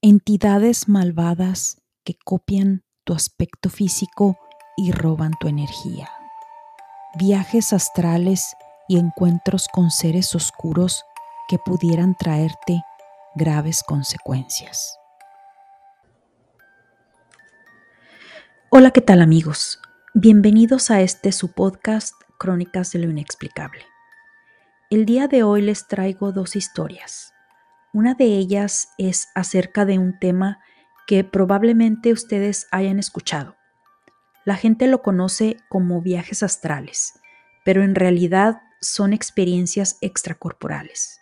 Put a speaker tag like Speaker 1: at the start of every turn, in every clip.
Speaker 1: entidades malvadas que copian tu aspecto físico y roban tu energía. Viajes astrales y encuentros con seres oscuros que pudieran traerte graves consecuencias. Hola, ¿qué tal amigos? Bienvenidos a este su podcast Crónicas de lo Inexplicable. El día de hoy les traigo dos historias. Una de ellas es acerca de un tema que probablemente ustedes hayan escuchado. La gente lo conoce como viajes astrales, pero en realidad son experiencias extracorporales.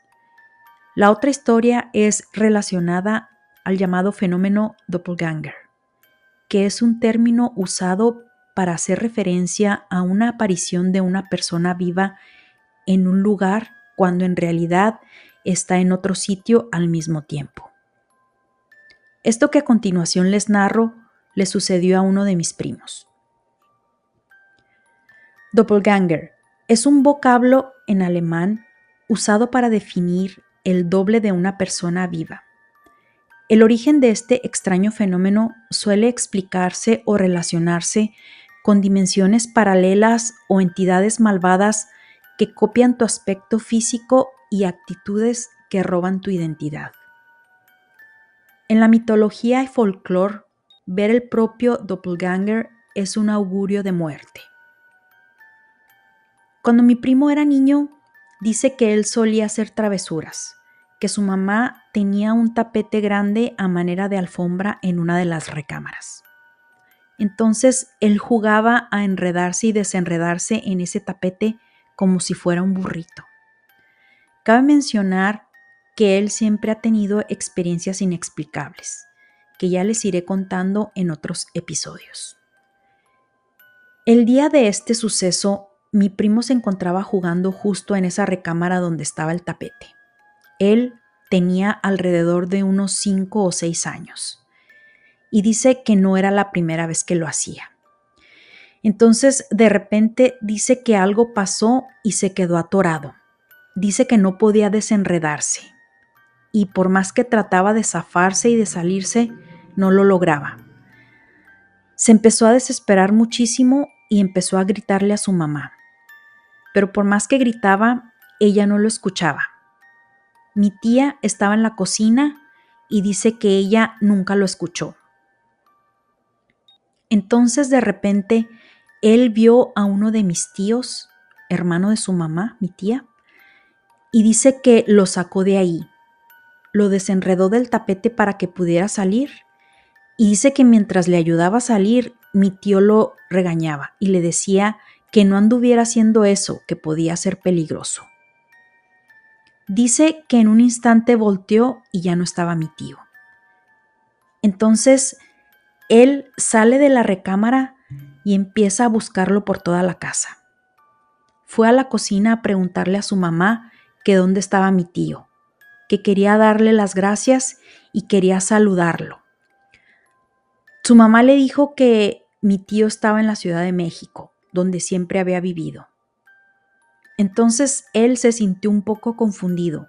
Speaker 1: La otra historia es relacionada al llamado fenómeno doppelganger, que es un término usado para hacer referencia a una aparición de una persona viva en un lugar cuando en realidad está en otro sitio al mismo tiempo. Esto que a continuación les narro le sucedió a uno de mis primos. Doppelganger es un vocablo en alemán usado para definir el doble de una persona viva. El origen de este extraño fenómeno suele explicarse o relacionarse con dimensiones paralelas o entidades malvadas que copian tu aspecto físico y actitudes que roban tu identidad. En la mitología y folclore, ver el propio doppelganger es un augurio de muerte. Cuando mi primo era niño, dice que él solía hacer travesuras, que su mamá tenía un tapete grande a manera de alfombra en una de las recámaras. Entonces él jugaba a enredarse y desenredarse en ese tapete como si fuera un burrito. Cabe mencionar que él siempre ha tenido experiencias inexplicables, que ya les iré contando en otros episodios. El día de este suceso, mi primo se encontraba jugando justo en esa recámara donde estaba el tapete. Él tenía alrededor de unos 5 o 6 años y dice que no era la primera vez que lo hacía. Entonces, de repente dice que algo pasó y se quedó atorado dice que no podía desenredarse y por más que trataba de zafarse y de salirse, no lo lograba. Se empezó a desesperar muchísimo y empezó a gritarle a su mamá. Pero por más que gritaba, ella no lo escuchaba. Mi tía estaba en la cocina y dice que ella nunca lo escuchó. Entonces de repente él vio a uno de mis tíos, hermano de su mamá, mi tía, y dice que lo sacó de ahí. Lo desenredó del tapete para que pudiera salir y dice que mientras le ayudaba a salir, mi tío lo regañaba y le decía que no anduviera haciendo eso, que podía ser peligroso. Dice que en un instante volteó y ya no estaba mi tío. Entonces, él sale de la recámara y empieza a buscarlo por toda la casa. Fue a la cocina a preguntarle a su mamá que dónde estaba mi tío, que quería darle las gracias y quería saludarlo. Su mamá le dijo que mi tío estaba en la Ciudad de México, donde siempre había vivido. Entonces él se sintió un poco confundido,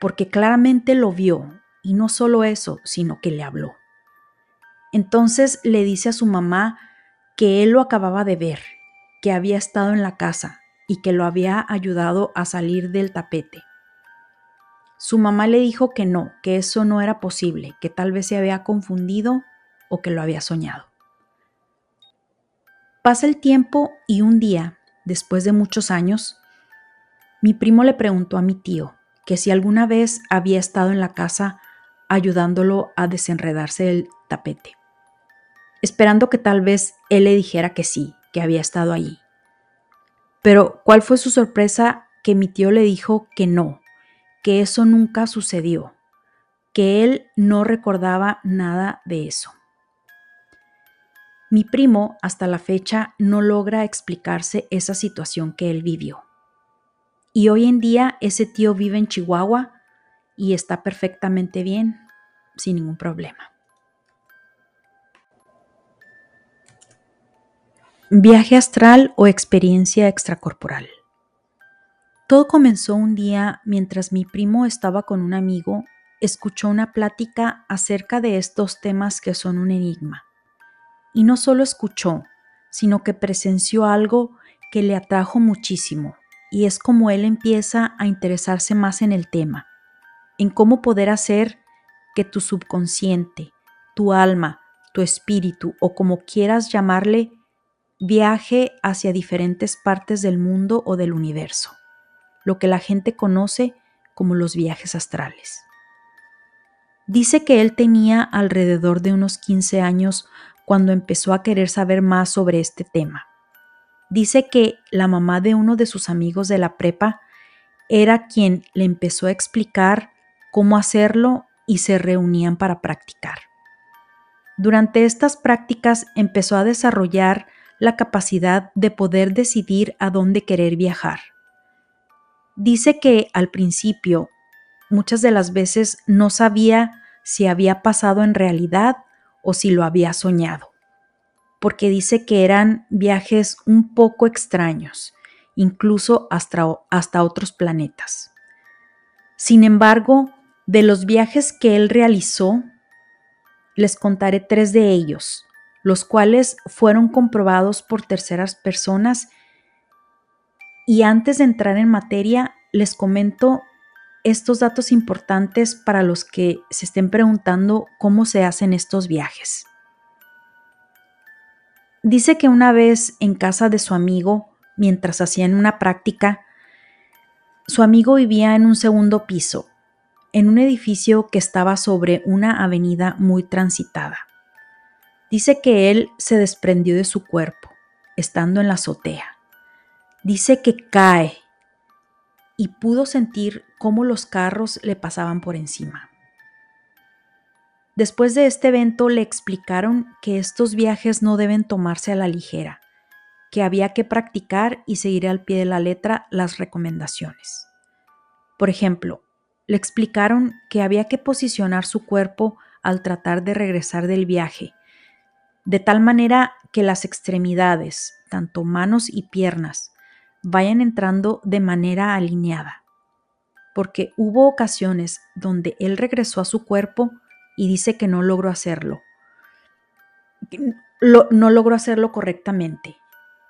Speaker 1: porque claramente lo vio, y no solo eso, sino que le habló. Entonces le dice a su mamá que él lo acababa de ver, que había estado en la casa, y que lo había ayudado a salir del tapete. Su mamá le dijo que no, que eso no era posible, que tal vez se había confundido o que lo había soñado. Pasa el tiempo y un día, después de muchos años, mi primo le preguntó a mi tío que si alguna vez había estado en la casa ayudándolo a desenredarse del tapete, esperando que tal vez él le dijera que sí, que había estado allí. Pero ¿cuál fue su sorpresa que mi tío le dijo que no, que eso nunca sucedió, que él no recordaba nada de eso? Mi primo hasta la fecha no logra explicarse esa situación que él vivió. Y hoy en día ese tío vive en Chihuahua y está perfectamente bien, sin ningún problema. Viaje astral o experiencia extracorporal. Todo comenzó un día mientras mi primo estaba con un amigo escuchó una plática acerca de estos temas que son un enigma. Y no solo escuchó, sino que presenció algo que le atrajo muchísimo, y es como él empieza a interesarse más en el tema, en cómo poder hacer que tu subconsciente, tu alma, tu espíritu o como quieras llamarle, viaje hacia diferentes partes del mundo o del universo, lo que la gente conoce como los viajes astrales. Dice que él tenía alrededor de unos 15 años cuando empezó a querer saber más sobre este tema. Dice que la mamá de uno de sus amigos de la prepa era quien le empezó a explicar cómo hacerlo y se reunían para practicar. Durante estas prácticas empezó a desarrollar la capacidad de poder decidir a dónde querer viajar. Dice que al principio, muchas de las veces no sabía si había pasado en realidad o si lo había soñado, porque dice que eran viajes un poco extraños, incluso hasta, hasta otros planetas. Sin embargo, de los viajes que él realizó, les contaré tres de ellos, los cuales fueron comprobados por terceras personas y antes de entrar en materia, les comento estos datos importantes para los que se estén preguntando cómo se hacen estos viajes. Dice que una vez en casa de su amigo, mientras hacían una práctica, su amigo vivía en un segundo piso, en un edificio que estaba sobre una avenida muy transitada. Dice que él se desprendió de su cuerpo, estando en la azotea. Dice que cae y pudo sentir cómo los carros le pasaban por encima. Después de este evento le explicaron que estos viajes no deben tomarse a la ligera, que había que practicar y seguir al pie de la letra las recomendaciones. Por ejemplo, le explicaron que había que posicionar su cuerpo al tratar de regresar del viaje, de tal manera que las extremidades, tanto manos y piernas, vayan entrando de manera alineada, porque hubo ocasiones donde él regresó a su cuerpo y dice que no logró hacerlo. no logró hacerlo correctamente,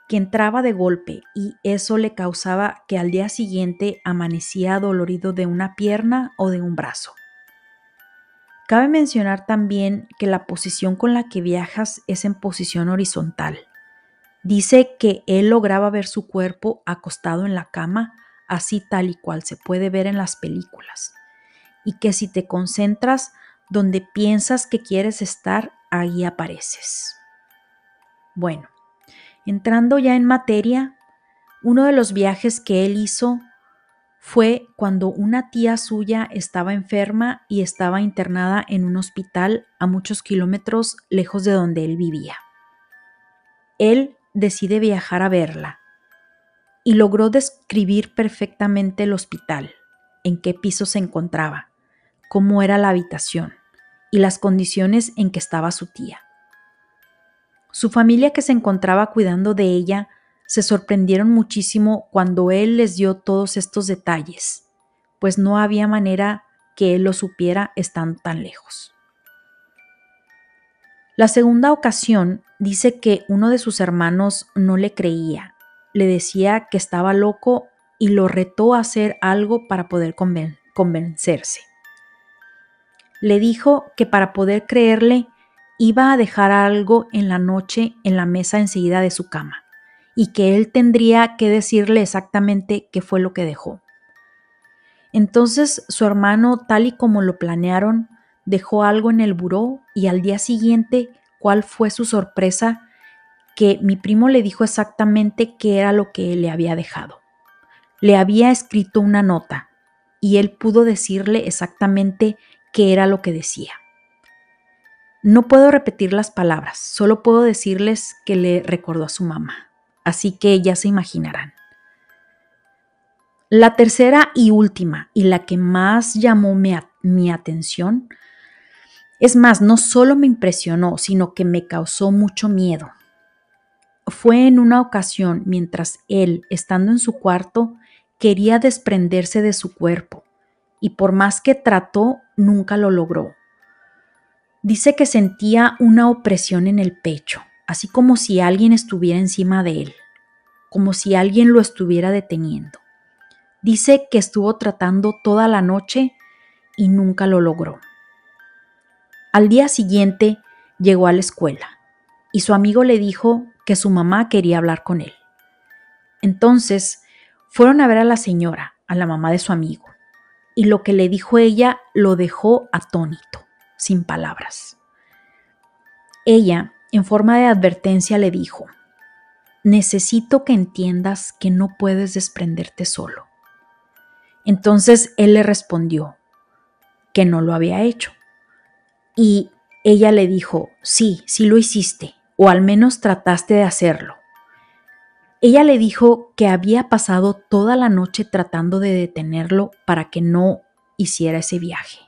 Speaker 1: que entraba de golpe y eso le causaba que al día siguiente amanecía dolorido de una pierna o de un brazo. Cabe mencionar también que la posición con la que viajas es en posición horizontal Dice que él lograba ver su cuerpo acostado en la cama, así tal y cual se puede ver en las películas, y que si te concentras donde piensas que quieres estar, ahí apareces. Bueno, entrando ya en materia, uno de los viajes que él hizo fue cuando una tía suya estaba enferma y estaba internada en un hospital a muchos kilómetros lejos de donde él vivía. Él decide viajar a verla y logró describir perfectamente el hospital, en qué piso se encontraba, cómo era la habitación y las condiciones en que estaba su tía. Su familia que se encontraba cuidando de ella se sorprendieron muchísimo cuando él les dio todos estos detalles, pues no había manera que él lo supiera estando tan lejos. La segunda ocasión dice que uno de sus hermanos no le creía, le decía que estaba loco y lo retó a hacer algo para poder convencerse. Le dijo que para poder creerle iba a dejar algo en la noche en la mesa enseguida de su cama y que él tendría que decirle exactamente qué fue lo que dejó. Entonces su hermano, tal y como lo planearon, dejó algo en el buró y al día siguiente, ¿cuál fue su sorpresa? Que mi primo le dijo exactamente qué era lo que le había dejado. Le había escrito una nota y él pudo decirle exactamente qué era lo que decía. No puedo repetir las palabras, solo puedo decirles que le recordó a su mamá, así que ya se imaginarán. La tercera y última, y la que más llamó mi, mi atención, es más, no solo me impresionó, sino que me causó mucho miedo. Fue en una ocasión mientras él, estando en su cuarto, quería desprenderse de su cuerpo y por más que trató, nunca lo logró. Dice que sentía una opresión en el pecho, así como si alguien estuviera encima de él, como si alguien lo estuviera deteniendo. Dice que estuvo tratando toda la noche y nunca lo logró. Al día siguiente llegó a la escuela y su amigo le dijo que su mamá quería hablar con él. Entonces fueron a ver a la señora, a la mamá de su amigo, y lo que le dijo ella lo dejó atónito, sin palabras. Ella, en forma de advertencia, le dijo, necesito que entiendas que no puedes desprenderte solo. Entonces él le respondió que no lo había hecho. Y ella le dijo, sí, sí lo hiciste, o al menos trataste de hacerlo. Ella le dijo que había pasado toda la noche tratando de detenerlo para que no hiciera ese viaje.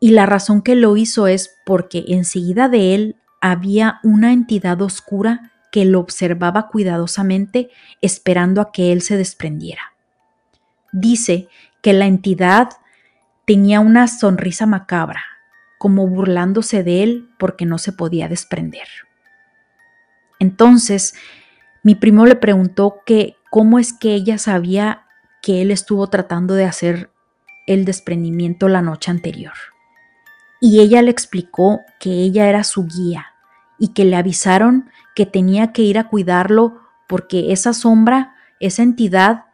Speaker 1: Y la razón que lo hizo es porque enseguida de él había una entidad oscura que lo observaba cuidadosamente esperando a que él se desprendiera. Dice que la entidad tenía una sonrisa macabra, como burlándose de él porque no se podía desprender. Entonces, mi primo le preguntó que cómo es que ella sabía que él estuvo tratando de hacer el desprendimiento la noche anterior. Y ella le explicó que ella era su guía y que le avisaron que tenía que ir a cuidarlo porque esa sombra, esa entidad,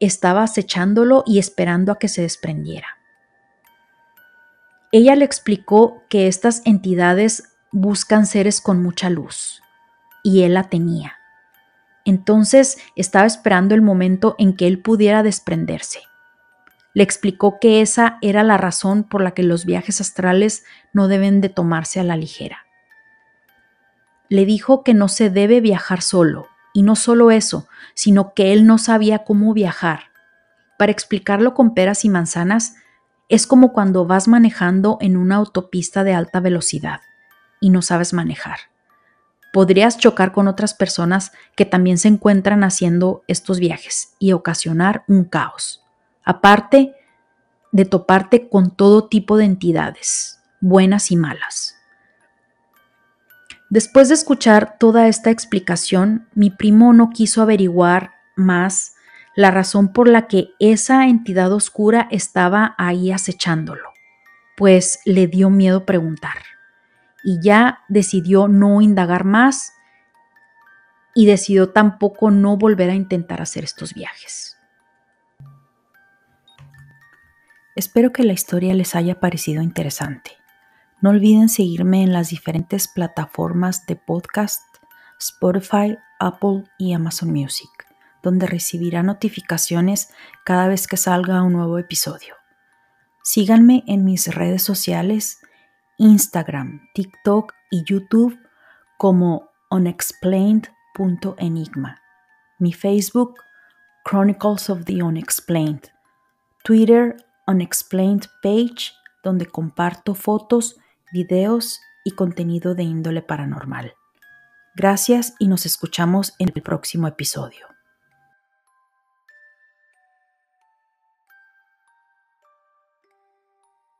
Speaker 1: estaba acechándolo y esperando a que se desprendiera. Ella le explicó que estas entidades buscan seres con mucha luz, y él la tenía. Entonces estaba esperando el momento en que él pudiera desprenderse. Le explicó que esa era la razón por la que los viajes astrales no deben de tomarse a la ligera. Le dijo que no se debe viajar solo, y no solo eso, sino que él no sabía cómo viajar. Para explicarlo con peras y manzanas, es como cuando vas manejando en una autopista de alta velocidad y no sabes manejar. Podrías chocar con otras personas que también se encuentran haciendo estos viajes y ocasionar un caos. Aparte de toparte con todo tipo de entidades, buenas y malas. Después de escuchar toda esta explicación, mi primo no quiso averiguar más la razón por la que esa entidad oscura estaba ahí acechándolo, pues le dio miedo preguntar. Y ya decidió no indagar más y decidió tampoco no volver a intentar hacer estos viajes. Espero que la historia les haya parecido interesante. No olviden seguirme en las diferentes plataformas de podcast, Spotify, Apple y Amazon Music donde recibirá notificaciones cada vez que salga un nuevo episodio. Síganme en mis redes sociales, Instagram, TikTok y YouTube como unexplained.enigma. Mi Facebook, Chronicles of the Unexplained. Twitter, Unexplained Page, donde comparto fotos, videos y contenido de índole paranormal. Gracias y nos escuchamos en el próximo episodio.